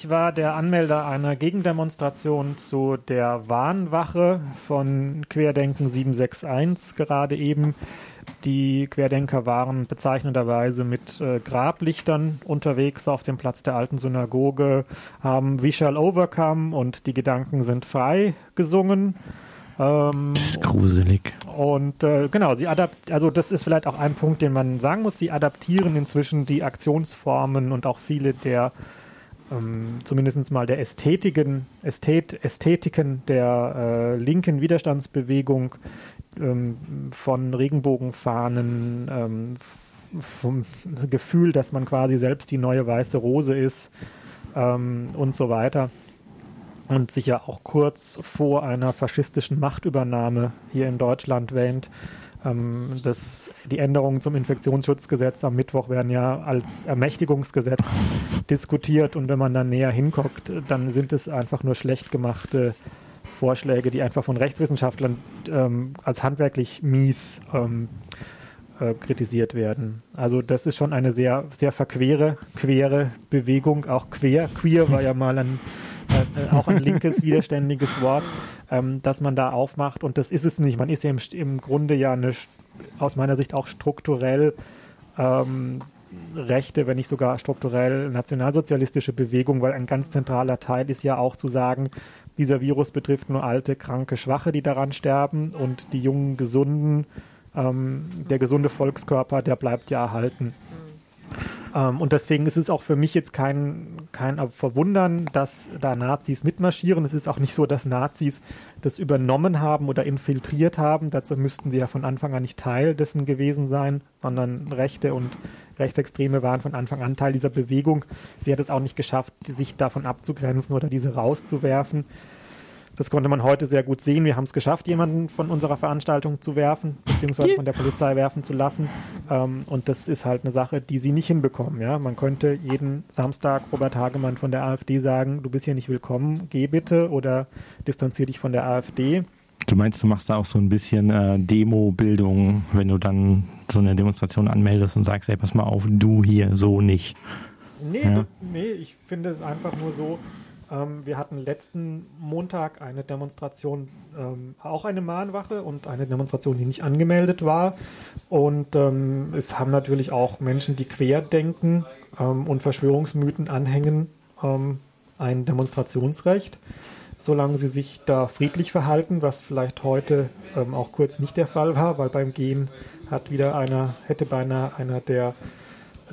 Ich war der Anmelder einer Gegendemonstration zu der Warnwache von Querdenken 761 gerade eben. Die Querdenker waren bezeichnenderweise mit äh, Grablichtern unterwegs auf dem Platz der alten Synagoge, haben We Shall Overcome und Die Gedanken sind frei gesungen. Ähm, das ist gruselig. Und äh, genau, sie adapt, also das ist vielleicht auch ein Punkt, den man sagen muss. Sie adaptieren inzwischen die Aktionsformen und auch viele der ähm, zumindest mal der Ästhetiken, Ästhet, Ästhetiken der äh, linken Widerstandsbewegung ähm, von Regenbogenfahnen, ähm, vom Gefühl, dass man quasi selbst die neue weiße Rose ist ähm, und so weiter. Und sich ja auch kurz vor einer faschistischen Machtübernahme hier in Deutschland wähnt. Ähm, das, die Änderungen zum Infektionsschutzgesetz am Mittwoch werden ja als Ermächtigungsgesetz diskutiert und wenn man dann näher hinguckt, dann sind es einfach nur schlecht gemachte Vorschläge, die einfach von Rechtswissenschaftlern ähm, als handwerklich mies ähm, äh, kritisiert werden. Also das ist schon eine sehr, sehr verquere, quere Bewegung. Auch queer, queer war ja mal ein, äh, auch ein linkes, widerständiges Wort, ähm, das man da aufmacht. Und das ist es nicht. Man ist ja im, im Grunde ja eine, aus meiner Sicht auch strukturell ähm, rechte, wenn nicht sogar strukturell nationalsozialistische Bewegung, weil ein ganz zentraler Teil ist ja auch zu sagen, dieser Virus betrifft nur alte, kranke, Schwache, die daran sterben und die jungen, gesunden, ähm, der gesunde Volkskörper, der bleibt ja erhalten. Ähm, und deswegen ist es auch für mich jetzt kein, kein Verwundern, dass da Nazis mitmarschieren. Es ist auch nicht so, dass Nazis das übernommen haben oder infiltriert haben. Dazu müssten sie ja von Anfang an nicht Teil dessen gewesen sein, sondern Rechte und Rechtsextreme waren von Anfang an Teil dieser Bewegung. Sie hat es auch nicht geschafft, sich davon abzugrenzen oder diese rauszuwerfen. Das konnte man heute sehr gut sehen. Wir haben es geschafft, jemanden von unserer Veranstaltung zu werfen, beziehungsweise von der Polizei werfen zu lassen. Ähm, und das ist halt eine Sache, die sie nicht hinbekommen. Ja? Man könnte jeden Samstag Robert Hagemann von der AfD sagen, du bist hier nicht willkommen, geh bitte oder distanzier dich von der AfD. Du meinst, du machst da auch so ein bisschen äh, Demo-Bildung, wenn du dann so eine Demonstration anmeldest und sagst, ey, pass mal auf, du hier so nicht. Nee, ja? nee, ich finde es einfach nur so, ähm, wir hatten letzten Montag eine Demonstration, ähm, auch eine Mahnwache und eine Demonstration, die nicht angemeldet war. Und ähm, es haben natürlich auch Menschen, die querdenken ähm, und Verschwörungsmythen anhängen, ähm, ein Demonstrationsrecht, solange sie sich da friedlich verhalten, was vielleicht heute ähm, auch kurz nicht der Fall war, weil beim Gehen hat wieder einer, hätte beinahe einer der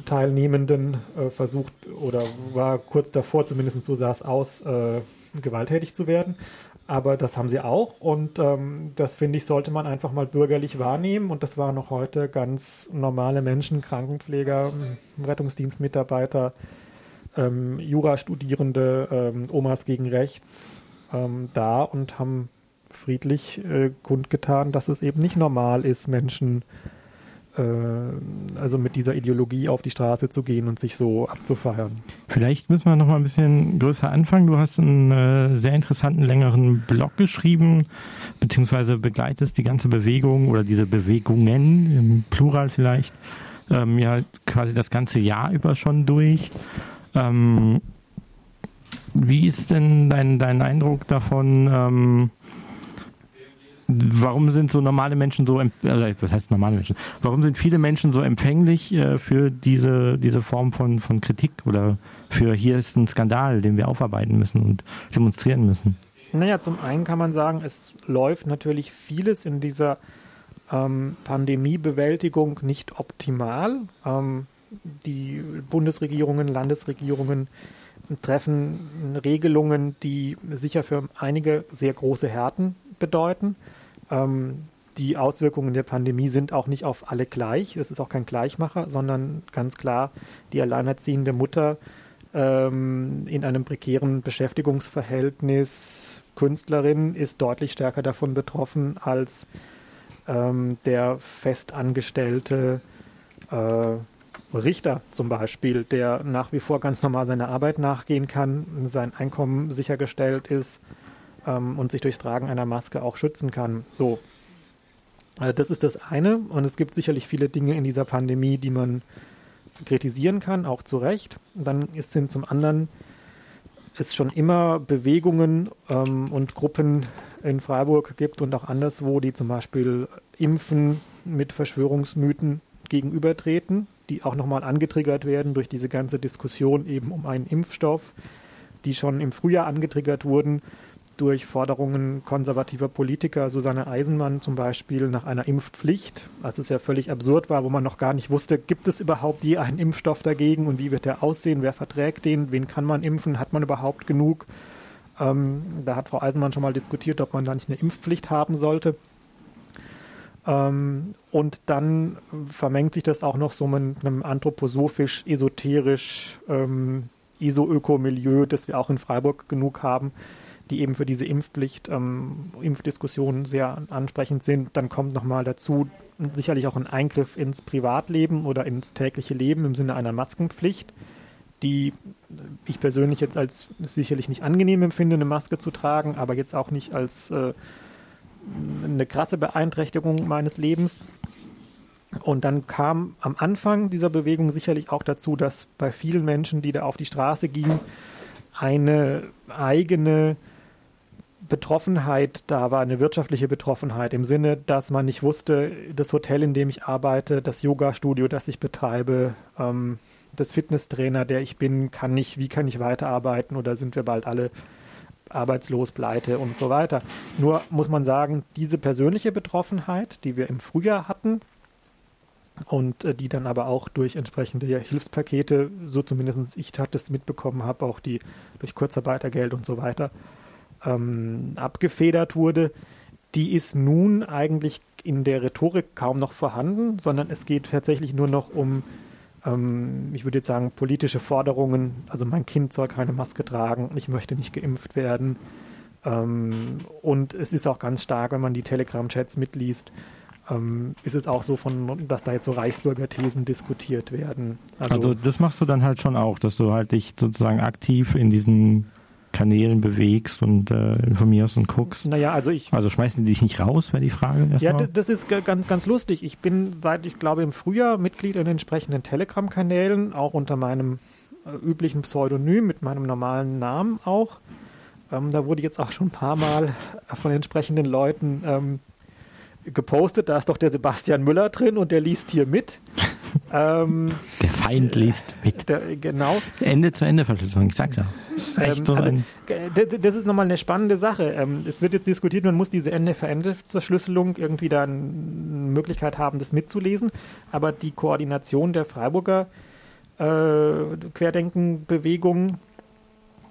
Teilnehmenden äh, versucht oder war kurz davor, zumindest so sah es aus, äh, gewalttätig zu werden. Aber das haben sie auch und ähm, das finde ich, sollte man einfach mal bürgerlich wahrnehmen. Und das waren noch heute ganz normale Menschen, Krankenpfleger, Rettungsdienstmitarbeiter, ähm, Jurastudierende, ähm, Omas gegen Rechts ähm, da und haben friedlich äh, kundgetan, dass es eben nicht normal ist, Menschen äh, also mit dieser Ideologie auf die Straße zu gehen und sich so abzufeiern. Vielleicht müssen wir noch mal ein bisschen größer anfangen. Du hast einen äh, sehr interessanten längeren Blog geschrieben, beziehungsweise begleitest die ganze Bewegung oder diese Bewegungen im Plural vielleicht ähm, ja quasi das ganze Jahr über schon durch. Ähm, wie ist denn dein, dein Eindruck davon? Ähm, warum sind so normale Menschen so, äh, was heißt normale Menschen? Warum sind viele Menschen so empfänglich äh, für diese, diese Form von, von Kritik oder für hier ist ein Skandal, den wir aufarbeiten müssen und demonstrieren müssen? Naja, zum einen kann man sagen, es läuft natürlich vieles in dieser ähm, Pandemiebewältigung nicht optimal. Ähm, die Bundesregierungen, Landesregierungen treffen Regelungen, die sicher für einige sehr große Härten bedeuten. Ähm, die Auswirkungen der Pandemie sind auch nicht auf alle gleich. Es ist auch kein Gleichmacher, sondern ganz klar die alleinerziehende Mutter ähm, in einem prekären Beschäftigungsverhältnis, Künstlerin, ist deutlich stärker davon betroffen als ähm, der festangestellte äh, Richter zum Beispiel, der nach wie vor ganz normal seiner Arbeit nachgehen kann, sein Einkommen sichergestellt ist ähm, und sich durchs Tragen einer Maske auch schützen kann. So. Also das ist das eine. Und es gibt sicherlich viele Dinge in dieser Pandemie, die man kritisieren kann, auch zu Recht. Dann ist, sind zum anderen es schon immer Bewegungen ähm, und Gruppen in Freiburg gibt und auch anderswo, die zum Beispiel Impfen mit Verschwörungsmythen gegenübertreten, die auch nochmal angetriggert werden durch diese ganze Diskussion eben um einen Impfstoff, die schon im Frühjahr angetriggert wurden durch Forderungen konservativer Politiker, Susanne Eisenmann zum Beispiel, nach einer Impfpflicht, als es ja völlig absurd war, wo man noch gar nicht wusste, gibt es überhaupt je einen Impfstoff dagegen und wie wird der aussehen, wer verträgt den, wen kann man impfen, hat man überhaupt genug? Ähm, da hat Frau Eisenmann schon mal diskutiert, ob man da nicht eine Impfpflicht haben sollte. Ähm, und dann vermengt sich das auch noch so mit einem anthroposophisch, esoterisch, ähm, das wir auch in Freiburg genug haben, die eben für diese Impfpflicht, ähm, Impfdiskussionen sehr ansprechend sind. Dann kommt nochmal dazu sicherlich auch ein Eingriff ins Privatleben oder ins tägliche Leben im Sinne einer Maskenpflicht, die ich persönlich jetzt als sicherlich nicht angenehm empfinde, eine Maske zu tragen, aber jetzt auch nicht als äh, eine krasse Beeinträchtigung meines Lebens. Und dann kam am Anfang dieser Bewegung sicherlich auch dazu, dass bei vielen Menschen, die da auf die Straße gingen, eine eigene Betroffenheit da war, eine wirtschaftliche Betroffenheit im Sinne, dass man nicht wusste, das Hotel, in dem ich arbeite, das Yoga-Studio, das ich betreibe, ähm, das Fitnesstrainer, der ich bin, kann nicht, wie kann ich weiterarbeiten oder sind wir bald alle arbeitslos, pleite und so weiter. Nur muss man sagen, diese persönliche Betroffenheit, die wir im Frühjahr hatten und äh, die dann aber auch durch entsprechende Hilfspakete, so zumindest ich das mitbekommen habe, auch die durch Kurzarbeitergeld und so weiter, ähm, abgefedert wurde, die ist nun eigentlich in der Rhetorik kaum noch vorhanden, sondern es geht tatsächlich nur noch um ähm, ich würde jetzt sagen, politische Forderungen, also mein Kind soll keine Maske tragen, ich möchte nicht geimpft werden. Ähm, und es ist auch ganz stark, wenn man die Telegram-Chats mitliest, ähm, ist es auch so von, dass da jetzt so Reichsbürgerthesen diskutiert werden. Also, also, das machst du dann halt schon auch, dass du halt dich sozusagen aktiv in diesen Kanälen bewegst und äh, informierst und guckst. Naja, also ich. Also schmeißen die dich nicht raus, wäre die Frage. Ja, das ist ganz, ganz lustig. Ich bin seit, ich glaube, im Frühjahr Mitglied in entsprechenden Telegram-Kanälen, auch unter meinem äh, üblichen Pseudonym, mit meinem normalen Namen auch. Ähm, da wurde jetzt auch schon ein paar Mal von entsprechenden Leuten ähm, gepostet, da ist doch der Sebastian Müller drin und der liest hier mit. Ähm, der Feind liest mit. Der, genau. Ende zu Ende Verschlüsselung, ich sag's ja. Das ist, ähm, so also, das ist nochmal eine spannende Sache. Ähm, es wird jetzt diskutiert, man muss diese Ende-für-Ende-Verschlüsselung irgendwie da eine Möglichkeit haben, das mitzulesen. Aber die Koordination der Freiburger äh, Querdenken-Bewegung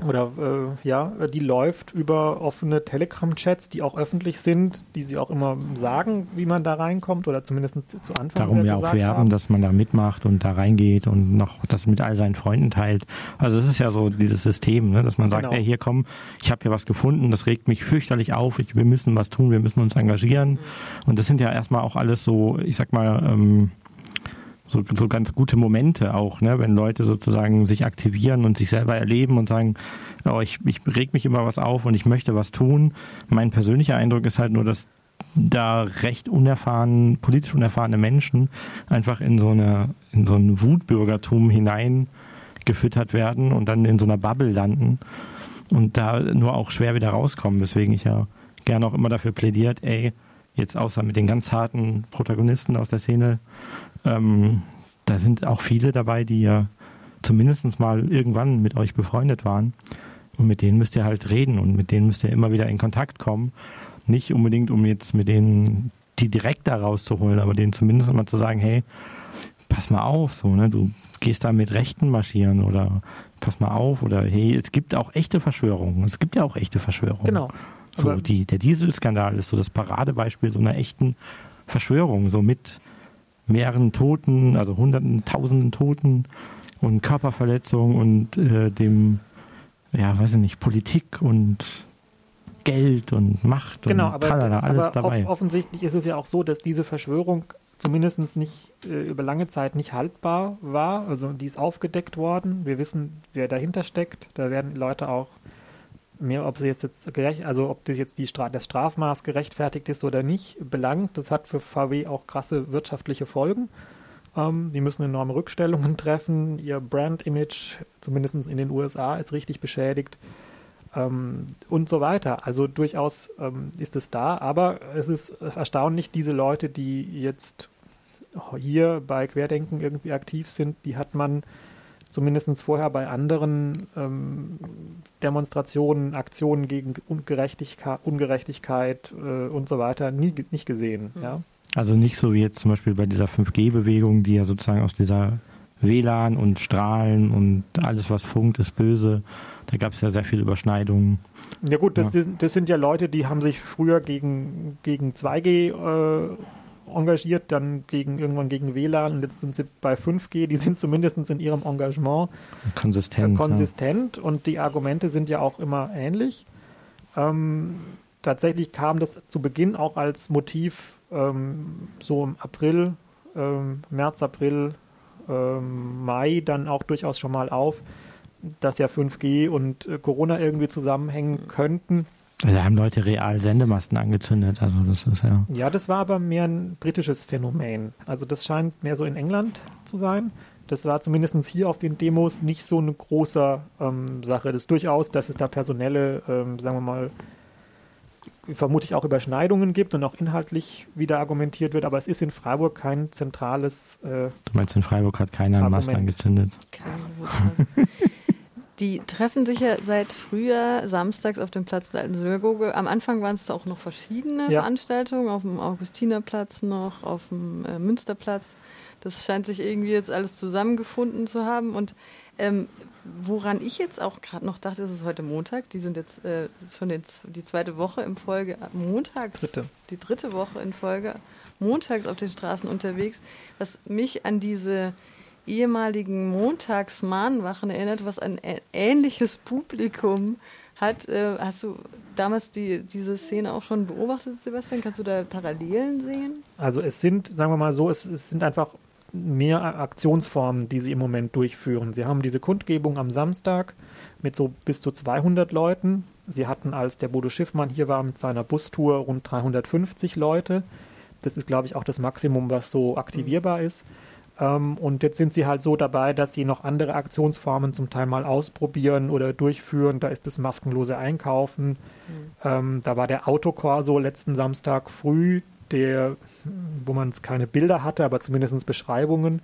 oder äh, ja, die läuft über offene Telegram-Chats, die auch öffentlich sind, die sie auch immer sagen, wie man da reinkommt oder zumindest zu, zu Anfang. Darum ja auch werben, haben. dass man da mitmacht und da reingeht und noch das mit all seinen Freunden teilt. Also es ist ja so dieses System, ne, dass man sagt, genau. hey, hier komm, ich habe hier was gefunden, das regt mich fürchterlich auf, ich, wir müssen was tun, wir müssen uns engagieren. Mhm. Und das sind ja erstmal auch alles so, ich sag mal, ähm, so, so ganz gute Momente auch, ne? wenn Leute sozusagen sich aktivieren und sich selber erleben und sagen, oh, ich, ich reg mich immer was auf und ich möchte was tun. Mein persönlicher Eindruck ist halt nur, dass da recht unerfahren, politisch unerfahrene Menschen einfach in so eine, in so ein Wutbürgertum hineingefüttert werden und dann in so einer Bubble landen und da nur auch schwer wieder rauskommen, weswegen ich ja gerne auch immer dafür plädiert, ey, jetzt außer mit den ganz harten Protagonisten aus der Szene, ähm, da sind auch viele dabei, die ja zumindest mal irgendwann mit euch befreundet waren. Und mit denen müsst ihr halt reden und mit denen müsst ihr immer wieder in Kontakt kommen. Nicht unbedingt, um jetzt mit denen die direkt da rauszuholen, aber denen zumindest mal zu sagen, hey, pass mal auf, so, ne, du gehst da mit Rechten marschieren oder pass mal auf oder hey, es gibt auch echte Verschwörungen. Es gibt ja auch echte Verschwörungen. Genau. So, die, der Dieselskandal ist so das Paradebeispiel so einer echten Verschwörung, so mit mehreren Toten, also hunderten, tausenden Toten und Körperverletzungen und äh, dem, ja, weiß ich nicht, Politik und Geld und Macht genau, und aber, tralala, alles aber dabei. Off offensichtlich ist es ja auch so, dass diese Verschwörung zumindest nicht äh, über lange Zeit nicht haltbar war. Also die ist aufgedeckt worden. Wir wissen, wer dahinter steckt. Da werden Leute auch mehr, ob sie jetzt, jetzt gerecht, also ob das jetzt die Stra das Strafmaß gerechtfertigt ist oder nicht, belangt. Das hat für VW auch krasse wirtschaftliche Folgen. Ähm, die müssen enorme Rückstellungen treffen. Ihr Brand-Image, zumindest in den USA, ist richtig beschädigt. Ähm, und so weiter. Also durchaus ähm, ist es da, aber es ist erstaunlich, diese Leute, die jetzt hier bei Querdenken irgendwie aktiv sind, die hat man zumindest vorher bei anderen ähm, Demonstrationen, Aktionen gegen Ungerechtigkeit, Ungerechtigkeit äh, und so weiter nie, nicht gesehen. Mhm. Ja? Also nicht so wie jetzt zum Beispiel bei dieser 5G-Bewegung, die ja sozusagen aus dieser WLAN und Strahlen und alles, was funkt, ist böse. Da gab es ja sehr viele Überschneidungen. Ja gut, das, ja. das, sind ja Leute, die haben sich früher gegen, gegen 2G äh, engagiert, dann gegen irgendwann gegen WLAN und jetzt sind sie bei 5G. Die sind zumindest in ihrem Engagement konsistent. Äh, konsistent ja. und die Argumente sind ja auch immer ähnlich. Ähm, tatsächlich kam das zu Beginn auch als Motiv ähm, so im April, ähm, März, April, ähm, Mai dann auch durchaus schon mal auf, dass ja 5G und äh, Corona irgendwie zusammenhängen könnten. Da haben Leute real Sendemasten angezündet, also das ist ja. Ja, das war aber mehr ein britisches Phänomen. Also das scheint mehr so in England zu sein. Das war zumindest hier auf den Demos nicht so eine große ähm, Sache. Das ist durchaus, dass es da personelle, ähm, sagen wir mal, vermutlich auch Überschneidungen gibt und auch inhaltlich wieder argumentiert wird, aber es ist in Freiburg kein zentrales. Äh, du meinst, in Freiburg hat keiner einen Mast angezündet? Keine Die treffen sich ja seit Frühjahr samstags auf dem Platz der Alten Synagoge. Am Anfang waren es auch noch verschiedene ja. Veranstaltungen, auf dem Augustinerplatz noch, auf dem äh, Münsterplatz. Das scheint sich irgendwie jetzt alles zusammengefunden zu haben. Und ähm, woran ich jetzt auch gerade noch dachte, ist es heute Montag. Die sind jetzt äh, schon den, die zweite Woche in Folge, Montag, dritte. die dritte Woche in Folge, montags auf den Straßen unterwegs, was mich an diese ehemaligen Montagsmahnwachen erinnert, was ein ähnliches Publikum hat. Äh, hast du damals die, diese Szene auch schon beobachtet, Sebastian? Kannst du da Parallelen sehen? Also es sind, sagen wir mal so, es, es sind einfach mehr Aktionsformen, die sie im Moment durchführen. Sie haben diese Kundgebung am Samstag mit so bis zu 200 Leuten. Sie hatten, als der Bodo Schiffmann hier war mit seiner Bustour, rund 350 Leute. Das ist, glaube ich, auch das Maximum, was so aktivierbar ist. Ähm, und jetzt sind sie halt so dabei, dass sie noch andere Aktionsformen zum Teil mal ausprobieren oder durchführen. Da ist das maskenlose Einkaufen. Mhm. Ähm, da war der Autokorso letzten Samstag früh, der, wo man keine Bilder hatte, aber zumindest Beschreibungen.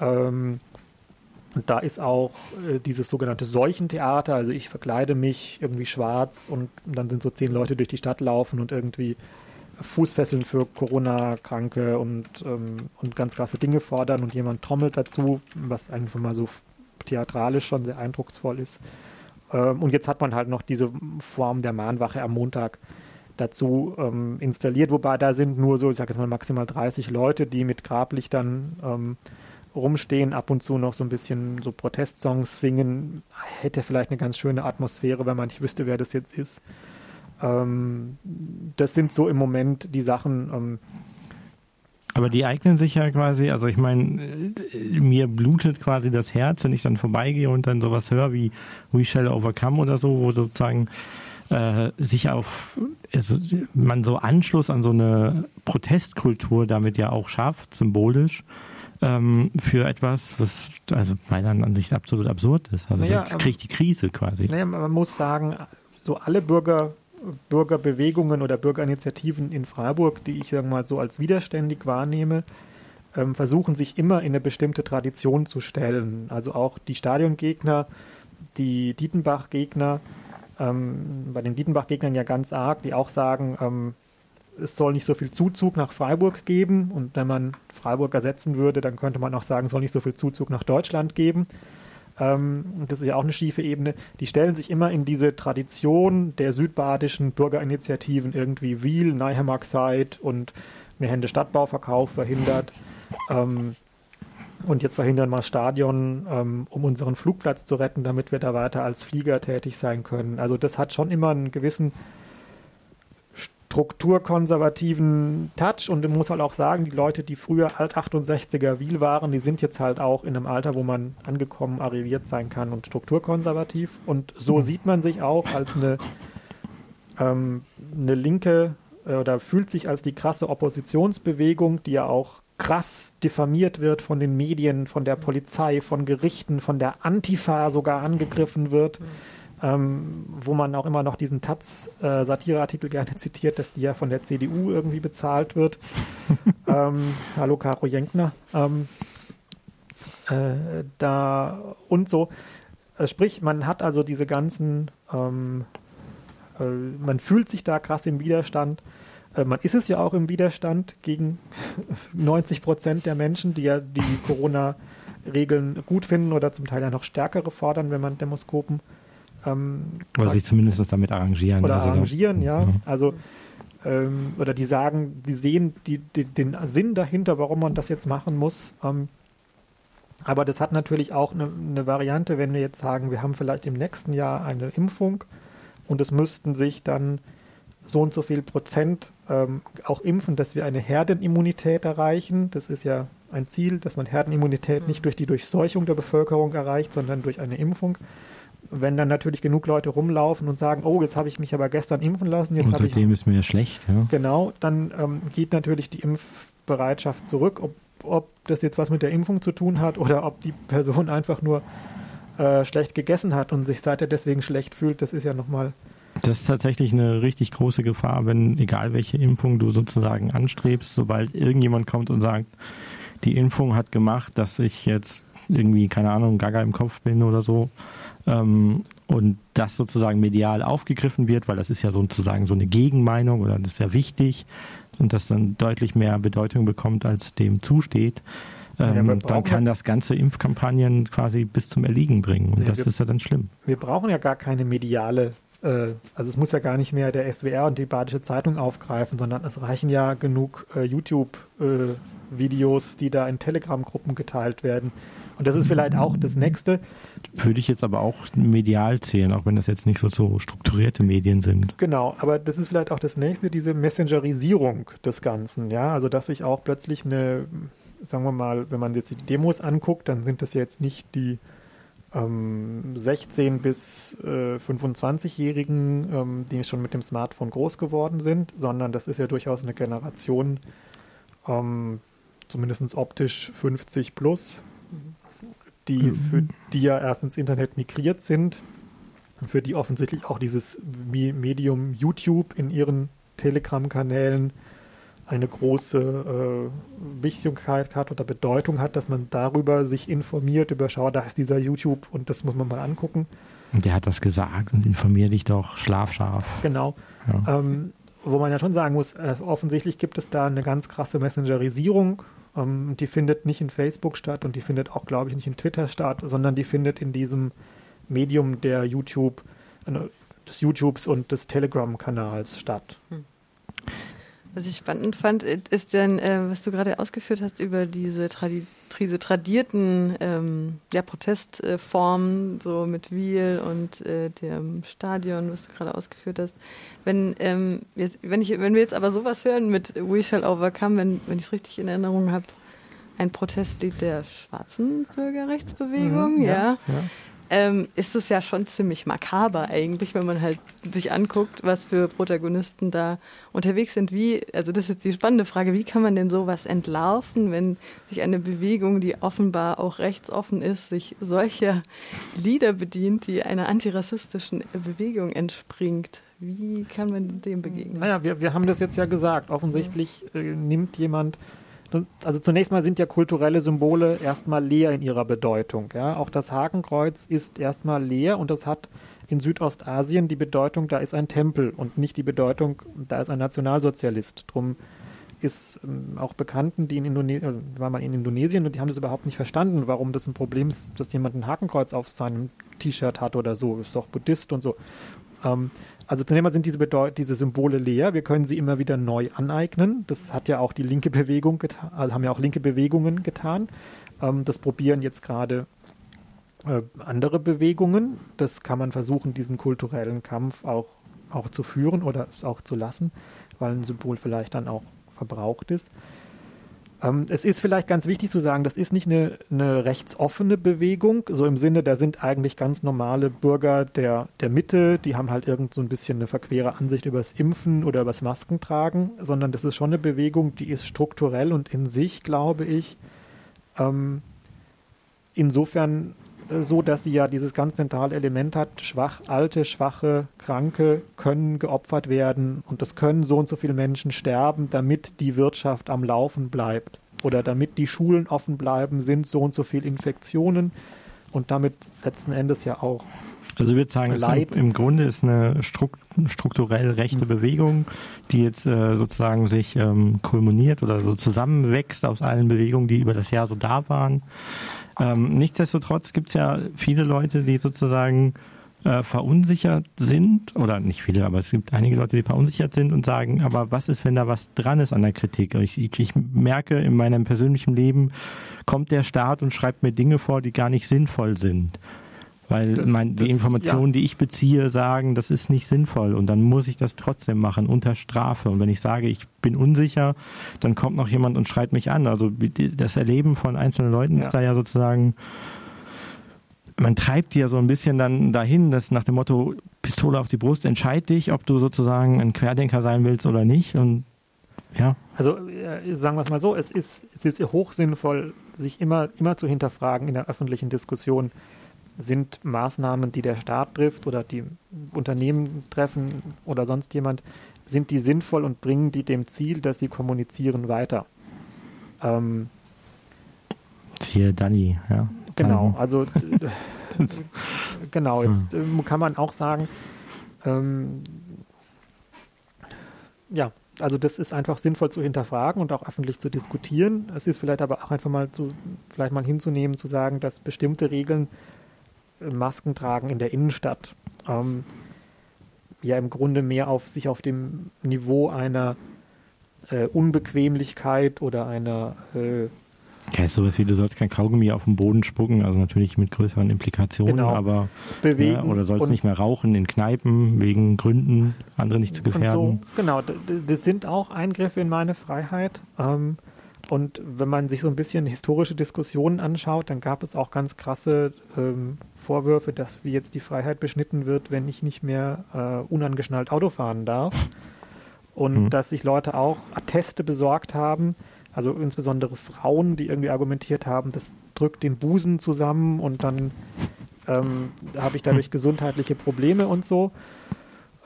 Ähm, und da ist auch äh, dieses sogenannte Seuchentheater. Also ich verkleide mich irgendwie schwarz und dann sind so zehn Leute durch die Stadt laufen und irgendwie Fußfesseln für Corona-Kranke und, ähm, und ganz krasse Dinge fordern und jemand trommelt dazu, was einfach mal so theatralisch schon sehr eindrucksvoll ist. Ähm, und jetzt hat man halt noch diese Form der Mahnwache am Montag dazu ähm, installiert, wobei da sind nur so, ich sage jetzt mal maximal 30 Leute, die mit Grablichtern ähm, rumstehen, ab und zu noch so ein bisschen so Protestsongs singen. Hätte vielleicht eine ganz schöne Atmosphäre, wenn man nicht wüsste, wer das jetzt ist. Ähm, das sind so im Moment die Sachen. Ähm, aber die eignen sich ja quasi, also ich meine, äh, mir blutet quasi das Herz, wenn ich dann vorbeigehe und dann sowas höre wie We Shall Overcome oder so, wo sozusagen äh, sich auf, also man so Anschluss an so eine Protestkultur damit ja auch schafft, symbolisch, ähm, für etwas, was also meiner Ansicht absolut absurd ist. Also naja, kriegt die Krise quasi. Naja, man muss sagen, so alle Bürger Bürgerbewegungen oder Bürgerinitiativen in Freiburg, die ich sagen mal so als widerständig wahrnehme, ähm, versuchen sich immer in eine bestimmte Tradition zu stellen. Also auch die Stadiongegner, die Dietenbach-Gegner, ähm, bei den Dietenbach-Gegnern ja ganz arg, die auch sagen, ähm, es soll nicht so viel Zuzug nach Freiburg geben und wenn man Freiburg ersetzen würde, dann könnte man auch sagen, es soll nicht so viel Zuzug nach Deutschland geben ähm, das ist ja auch eine schiefe Ebene, die stellen sich immer in diese Tradition der südbadischen Bürgerinitiativen irgendwie Wiel, Neihemarkside und wir haben den Stadtbauverkauf verhindert. Ähm, und jetzt verhindern wir das Stadion, ähm, um unseren Flugplatz zu retten, damit wir da weiter als Flieger tätig sein können. Also das hat schon immer einen gewissen strukturkonservativen Touch und man muss halt auch sagen, die Leute, die früher Alt-68er Wiel waren, die sind jetzt halt auch in einem Alter, wo man angekommen, arriviert sein kann und strukturkonservativ und so mhm. sieht man sich auch als eine, ähm, eine linke äh, oder fühlt sich als die krasse Oppositionsbewegung, die ja auch krass diffamiert wird von den Medien, von der Polizei, von Gerichten, von der Antifa sogar angegriffen wird. Ähm, wo man auch immer noch diesen Taz-Satireartikel äh, gerne zitiert, dass die ja von der CDU irgendwie bezahlt wird. ähm, hallo Caro Jenkner. Ähm, äh, da und so. Äh, sprich, man hat also diese ganzen, ähm, äh, man fühlt sich da krass im Widerstand. Äh, man ist es ja auch im Widerstand gegen 90 Prozent der Menschen, die ja die Corona-Regeln gut finden oder zum Teil ja noch stärkere fordern, wenn man Demoskopen. Ähm, oder sich zumindest damit arrangieren. Oder also arrangieren, ja. ja. Also ähm, oder die sagen, die sehen die, die, den Sinn dahinter, warum man das jetzt machen muss. Ähm, aber das hat natürlich auch eine, eine, Variante, wenn wir jetzt sagen, wir haben vielleicht im nächsten Jahr eine Impfung und es müssten sich dann so und so viel Prozent ähm, auch impfen, dass wir eine Herdenimmunität erreichen. Das ist ja ein Ziel, dass man Herdenimmunität mhm. nicht durch die Durchseuchung der Bevölkerung erreicht, sondern durch eine Impfung. Wenn dann natürlich genug Leute rumlaufen und sagen, oh, jetzt habe ich mich aber gestern impfen lassen, jetzt ich. Seitdem ist mir schlecht, ja. Genau, dann ähm, geht natürlich die Impfbereitschaft zurück, ob ob das jetzt was mit der Impfung zu tun hat oder ob die Person einfach nur äh, schlecht gegessen hat und sich seither deswegen schlecht fühlt, das ist ja nochmal. Das ist tatsächlich eine richtig große Gefahr, wenn egal welche Impfung du sozusagen anstrebst, sobald irgendjemand kommt und sagt, die Impfung hat gemacht, dass ich jetzt irgendwie, keine Ahnung, gaga im Kopf bin oder so. Ähm, und das sozusagen medial aufgegriffen wird, weil das ist ja sozusagen so eine Gegenmeinung oder das ist ja wichtig, und das dann deutlich mehr Bedeutung bekommt, als dem zusteht, ähm, ja, dann kann das ganze Impfkampagnen quasi bis zum Erliegen bringen. Und nee, das wir, ist ja dann schlimm. Wir brauchen ja gar keine mediale, also es muss ja gar nicht mehr der SWR und die Badische Zeitung aufgreifen, sondern es reichen ja genug äh, YouTube-Videos, äh, die da in Telegram-Gruppen geteilt werden. Und das ist vielleicht auch das Nächste. Würde ich jetzt aber auch medial zählen, auch wenn das jetzt nicht so, so strukturierte Medien sind. Genau, aber das ist vielleicht auch das Nächste, diese Messengerisierung des Ganzen. Ja, also dass ich auch plötzlich eine, sagen wir mal, wenn man jetzt die Demos anguckt, dann sind das jetzt nicht die ähm, 16- bis äh, 25-Jährigen, ähm, die schon mit dem Smartphone groß geworden sind, sondern das ist ja durchaus eine Generation, ähm, zumindest optisch 50 plus, die, mhm. für die ja erst ins Internet migriert sind, für die offensichtlich auch dieses Medium YouTube in ihren Telegram-Kanälen eine große äh, Wichtigkeit hat oder Bedeutung hat, dass man darüber sich informiert, über schau, da ist dieser YouTube und das muss man mal angucken. Und der hat das gesagt und informier dich doch schlafscharf. Genau. Ja. Ähm, wo man ja schon sagen muss, äh, offensichtlich gibt es da eine ganz krasse Messengerisierung ähm, die findet nicht in Facebook statt und die findet auch, glaube ich, nicht in Twitter statt, sondern die findet in diesem Medium der YouTube, äh, des YouTubes und des Telegram-Kanals statt. Hm. Was ich spannend fand, ist denn, äh, was du gerade ausgeführt hast über diese, Tradi diese tradierten ähm, ja, Protestformen, so mit Wiel und äh, dem Stadion, was du gerade ausgeführt hast. Wenn, ähm, jetzt, wenn, ich, wenn wir jetzt aber sowas hören mit We Shall Overcome, wenn, wenn ich es richtig in Erinnerung habe, ein Protestlied der schwarzen Bürgerrechtsbewegung, mhm, ja. ja. ja ähm, ist es ja schon ziemlich makaber eigentlich, wenn man halt sich anguckt, was für Protagonisten da unterwegs sind. Wie, also das ist jetzt die spannende Frage, wie kann man denn sowas entlarven, wenn sich eine Bewegung, die offenbar auch rechtsoffen ist, sich solcher Lieder bedient, die einer antirassistischen Bewegung entspringt? Wie kann man dem begegnen? Naja, wir, wir haben das jetzt ja gesagt. Offensichtlich äh, nimmt jemand also zunächst mal sind ja kulturelle Symbole erstmal leer in ihrer Bedeutung. Ja? Auch das Hakenkreuz ist erstmal leer und das hat in Südostasien die Bedeutung, da ist ein Tempel und nicht die Bedeutung, da ist ein Nationalsozialist. Drum ist ähm, auch Bekannten, die in Indonesien, äh, war mal in Indonesien und die haben das überhaupt nicht verstanden, warum das ein Problem ist, dass jemand ein Hakenkreuz auf seinem T-Shirt hat oder so, ist doch Buddhist und so. Ähm, also zunächst mal sind diese, Bedeut diese Symbole leer. Wir können sie immer wieder neu aneignen. Das hat ja auch die linke Bewegung getan, also haben ja auch linke Bewegungen getan. Ähm, das probieren jetzt gerade äh, andere Bewegungen. Das kann man versuchen, diesen kulturellen Kampf auch, auch zu führen oder es auch zu lassen, weil ein Symbol vielleicht dann auch verbraucht ist. Ähm, es ist vielleicht ganz wichtig zu sagen, das ist nicht eine, eine rechtsoffene Bewegung, so im Sinne, da sind eigentlich ganz normale Bürger der, der Mitte, die haben halt irgend so ein bisschen eine verquere Ansicht über das Impfen oder über das Maskentragen, sondern das ist schon eine Bewegung, die ist strukturell und in sich, glaube ich, ähm, insofern so, dass sie ja dieses ganz zentrale Element hat, schwach, alte, schwache, kranke können geopfert werden und es können so und so viele Menschen sterben, damit die Wirtschaft am Laufen bleibt oder damit die Schulen offen bleiben, sind so und so viele Infektionen und damit letzten Endes ja auch also ich würde sagen, Leid. im Grunde ist eine strukturell rechte mhm. Bewegung, die jetzt äh, sozusagen sich ähm, kulminiert oder so zusammenwächst aus allen Bewegungen, die über das Jahr so da waren. Ähm, nichtsdestotrotz gibt es ja viele Leute, die sozusagen äh, verunsichert sind, oder nicht viele, aber es gibt einige Leute, die verunsichert sind und sagen, aber was ist, wenn da was dran ist an der Kritik? Ich, ich, ich merke, in meinem persönlichen Leben kommt der Staat und schreibt mir Dinge vor, die gar nicht sinnvoll sind. Weil das, mein, die das, Informationen, ja. die ich beziehe, sagen, das ist nicht sinnvoll und dann muss ich das trotzdem machen unter Strafe. Und wenn ich sage, ich bin unsicher, dann kommt noch jemand und schreit mich an. Also das Erleben von einzelnen Leuten ja. ist da ja sozusagen, man treibt die ja so ein bisschen dann dahin, dass nach dem Motto Pistole auf die Brust, entscheid dich, ob du sozusagen ein Querdenker sein willst oder nicht. Und ja. Also äh, sagen wir es mal so, es ist, es ist hoch sinnvoll, sich immer, immer zu hinterfragen in der öffentlichen Diskussion sind Maßnahmen, die der Staat trifft oder die Unternehmen treffen oder sonst jemand, sind die sinnvoll und bringen die dem Ziel, dass sie kommunizieren, weiter? Ähm, Hier Danny, ja. Genau, also genau, jetzt hm. kann man auch sagen, ähm, ja, also das ist einfach sinnvoll zu hinterfragen und auch öffentlich zu diskutieren. Es ist vielleicht aber auch einfach mal zu, vielleicht mal hinzunehmen, zu sagen, dass bestimmte Regeln Masken tragen in der Innenstadt ähm, ja im Grunde mehr auf sich auf dem Niveau einer äh, Unbequemlichkeit oder einer äh, ja, ist sowas wie, du sollst kein Kaugummi auf den Boden spucken, also natürlich mit größeren Implikationen, genau. aber Bewegen ja, oder sollst nicht mehr rauchen in Kneipen wegen Gründen, andere nicht zu gefährden. So, genau, das sind auch Eingriffe in meine Freiheit. Ähm, und wenn man sich so ein bisschen historische Diskussionen anschaut, dann gab es auch ganz krasse ähm, Vorwürfe, dass wie jetzt die Freiheit beschnitten wird, wenn ich nicht mehr äh, unangeschnallt Auto fahren darf. Und mhm. dass sich Leute auch Atteste besorgt haben, also insbesondere Frauen, die irgendwie argumentiert haben, das drückt den Busen zusammen und dann ähm, habe ich dadurch gesundheitliche Probleme und so.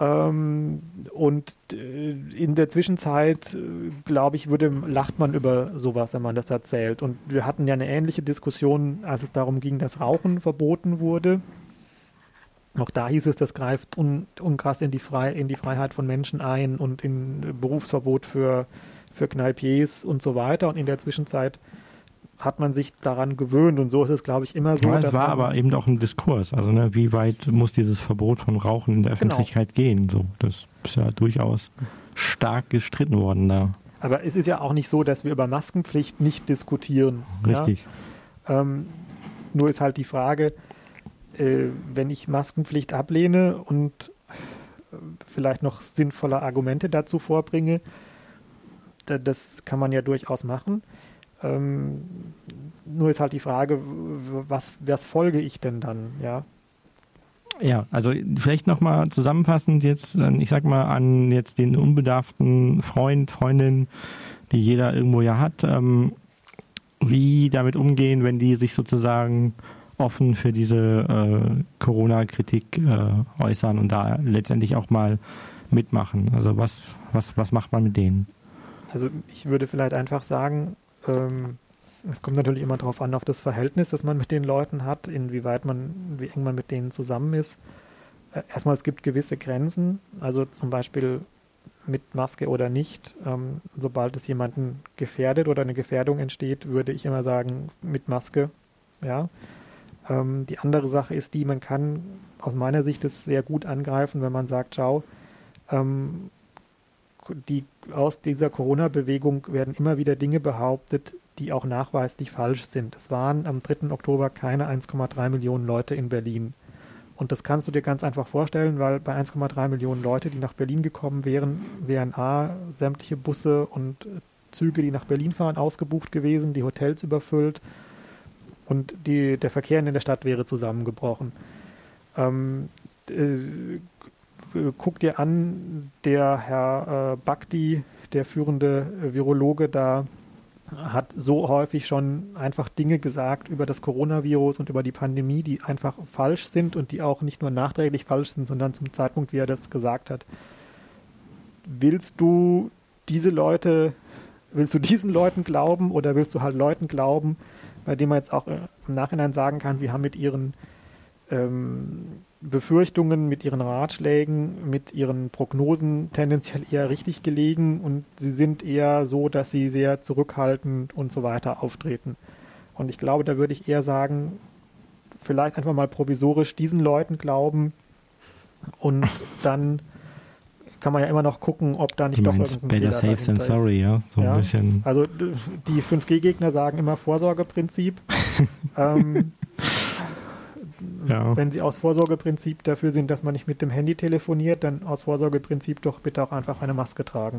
Ähm, und äh, in der Zwischenzeit, äh, glaube ich, würde, lacht man über sowas, wenn man das erzählt. Und wir hatten ja eine ähnliche Diskussion, als es darum ging, dass Rauchen verboten wurde. Auch da hieß es, das greift un, unkrass in die, Frei, in die Freiheit von Menschen ein und in Berufsverbot für, für Kneipiers und so weiter. Und in der Zwischenzeit hat man sich daran gewöhnt und so ist es, glaube ich, immer so. Ja, es war aber eben auch ein Diskurs. Also ne, wie weit muss dieses Verbot von Rauchen in der genau. Öffentlichkeit genau. gehen? So, das ist ja durchaus stark gestritten worden da. Aber es ist ja auch nicht so, dass wir über Maskenpflicht nicht diskutieren. Richtig. Ja? Ähm, nur ist halt die Frage, äh, wenn ich Maskenpflicht ablehne und äh, vielleicht noch sinnvolle Argumente dazu vorbringe, da, das kann man ja durchaus machen. Ähm, nur ist halt die Frage, was, was folge ich denn dann, ja? Ja, also vielleicht nochmal zusammenfassend jetzt, äh, ich sag mal, an jetzt den unbedarften Freund, Freundin, die jeder irgendwo ja hat, ähm, wie damit umgehen, wenn die sich sozusagen offen für diese äh, Corona-Kritik äh, äußern und da letztendlich auch mal mitmachen. Also was, was, was macht man mit denen? Also ich würde vielleicht einfach sagen, ähm, es kommt natürlich immer darauf an, auf das Verhältnis, das man mit den Leuten hat, inwieweit man, wie eng man mit denen zusammen ist. Äh, erstmal, es gibt gewisse Grenzen, also zum Beispiel mit Maske oder nicht. Ähm, sobald es jemanden gefährdet oder eine Gefährdung entsteht, würde ich immer sagen, mit Maske. Ja. Ähm, die andere Sache ist die, man kann aus meiner Sicht es sehr gut angreifen, wenn man sagt, schau, ähm, die aus dieser Corona-Bewegung werden immer wieder Dinge behauptet, die auch nachweislich falsch sind. Es waren am 3. Oktober keine 1,3 Millionen Leute in Berlin. Und das kannst du dir ganz einfach vorstellen, weil bei 1,3 Millionen Leute, die nach Berlin gekommen wären, wären A, sämtliche Busse und Züge, die nach Berlin fahren, ausgebucht gewesen, die Hotels überfüllt und die, der Verkehr in der Stadt wäre zusammengebrochen. Ähm, äh, guck dir an, der Herr äh, Bakti, der führende Virologe da, hat so häufig schon einfach Dinge gesagt über das Coronavirus und über die Pandemie, die einfach falsch sind und die auch nicht nur nachträglich falsch sind, sondern zum Zeitpunkt, wie er das gesagt hat. Willst du diese Leute, willst du diesen Leuten glauben oder willst du halt Leuten glauben, bei denen man jetzt auch im Nachhinein sagen kann, sie haben mit ihren ähm, Befürchtungen, mit ihren Ratschlägen, mit ihren Prognosen tendenziell eher richtig gelegen und sie sind eher so, dass sie sehr zurückhaltend und so weiter auftreten. Und ich glaube, da würde ich eher sagen, vielleicht einfach mal provisorisch diesen Leuten glauben und dann kann man ja immer noch gucken, ob da nicht du doch irgendein better Fehler safe than sorry, ja, so ja? ein bisschen. Also die 5G-Gegner sagen immer Vorsorgeprinzip. ähm, ja. Wenn sie aus Vorsorgeprinzip dafür sind, dass man nicht mit dem Handy telefoniert, dann aus Vorsorgeprinzip doch bitte auch einfach eine Maske tragen.